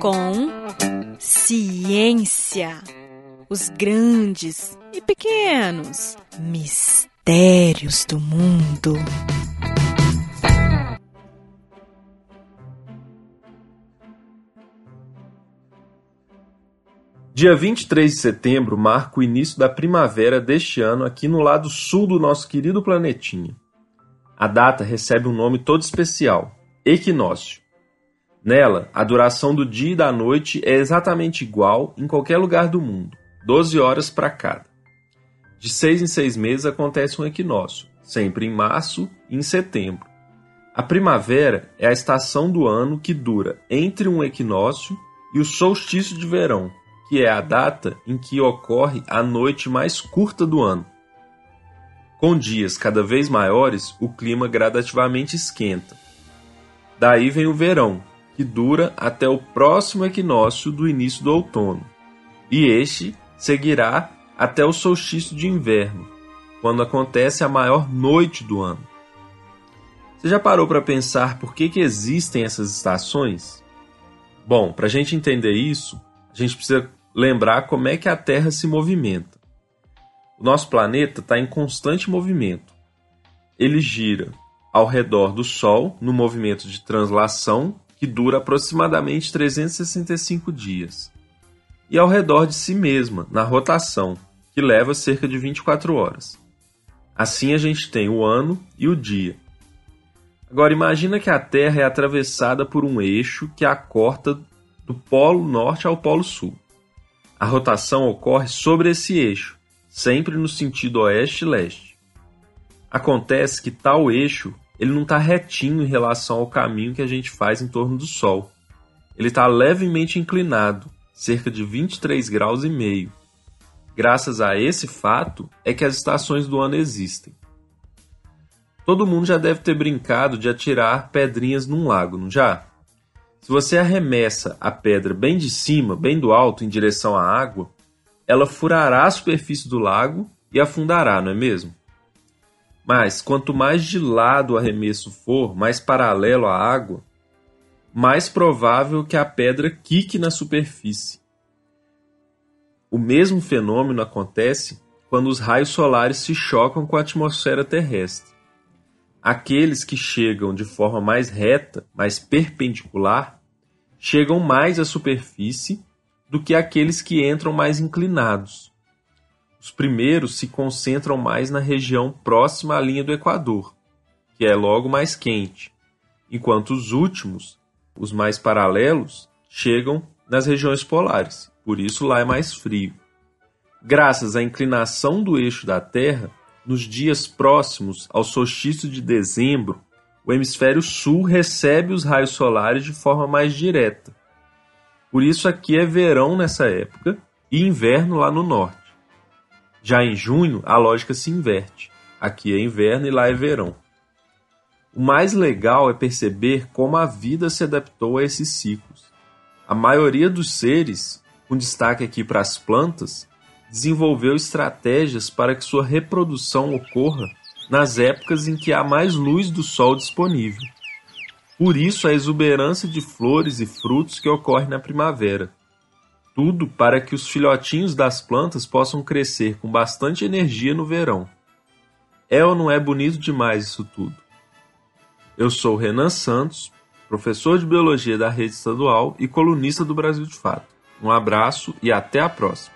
Com ciência. Os grandes e pequenos mistérios do mundo. Dia 23 de setembro marca o início da primavera deste ano aqui no lado sul do nosso querido planetinha. A data recebe um nome todo especial: equinócio. Nela, a duração do dia e da noite é exatamente igual em qualquer lugar do mundo, 12 horas para cada. De seis em seis meses acontece um equinócio, sempre em março e em setembro. A primavera é a estação do ano que dura entre um equinócio e o solstício de verão, que é a data em que ocorre a noite mais curta do ano. Com dias cada vez maiores, o clima gradativamente esquenta. Daí vem o verão, que dura até o próximo equinócio do início do outono. E este seguirá até o solstício de inverno, quando acontece a maior noite do ano. Você já parou para pensar por que, que existem essas estações? Bom, para a gente entender isso, a gente precisa lembrar como é que a Terra se movimenta. O nosso planeta está em constante movimento. Ele gira ao redor do Sol no movimento de translação que dura aproximadamente 365 dias, e ao redor de si mesma na rotação, que leva cerca de 24 horas. Assim a gente tem o ano e o dia. Agora imagina que a Terra é atravessada por um eixo que a corta do polo norte ao polo sul. A rotação ocorre sobre esse eixo, sempre no sentido oeste-leste. Acontece que tal eixo ele não está retinho em relação ao caminho que a gente faz em torno do Sol. Ele está levemente inclinado, cerca de 23 graus e meio. Graças a esse fato é que as estações do ano existem. Todo mundo já deve ter brincado de atirar pedrinhas num lago, não já? Se você arremessa a pedra bem de cima, bem do alto, em direção à água, ela furará a superfície do lago e afundará, não é mesmo? Mas quanto mais de lado o arremesso for, mais paralelo à água, mais provável que a pedra quique na superfície. O mesmo fenômeno acontece quando os raios solares se chocam com a atmosfera terrestre. Aqueles que chegam de forma mais reta, mais perpendicular, chegam mais à superfície do que aqueles que entram mais inclinados. Os primeiros se concentram mais na região próxima à linha do Equador, que é logo mais quente, enquanto os últimos, os mais paralelos, chegam nas regiões polares, por isso lá é mais frio. Graças à inclinação do eixo da Terra, nos dias próximos ao solstício de dezembro, o hemisfério sul recebe os raios solares de forma mais direta. Por isso aqui é verão nessa época e inverno lá no norte. Já em junho, a lógica se inverte. Aqui é inverno e lá é verão. O mais legal é perceber como a vida se adaptou a esses ciclos. A maioria dos seres, com destaque aqui para as plantas, desenvolveu estratégias para que sua reprodução ocorra nas épocas em que há mais luz do sol disponível. Por isso a exuberância de flores e frutos que ocorre na primavera. Tudo para que os filhotinhos das plantas possam crescer com bastante energia no verão. É ou não é bonito demais isso tudo? Eu sou Renan Santos, professor de Biologia da Rede Estadual e colunista do Brasil de Fato. Um abraço e até a próxima!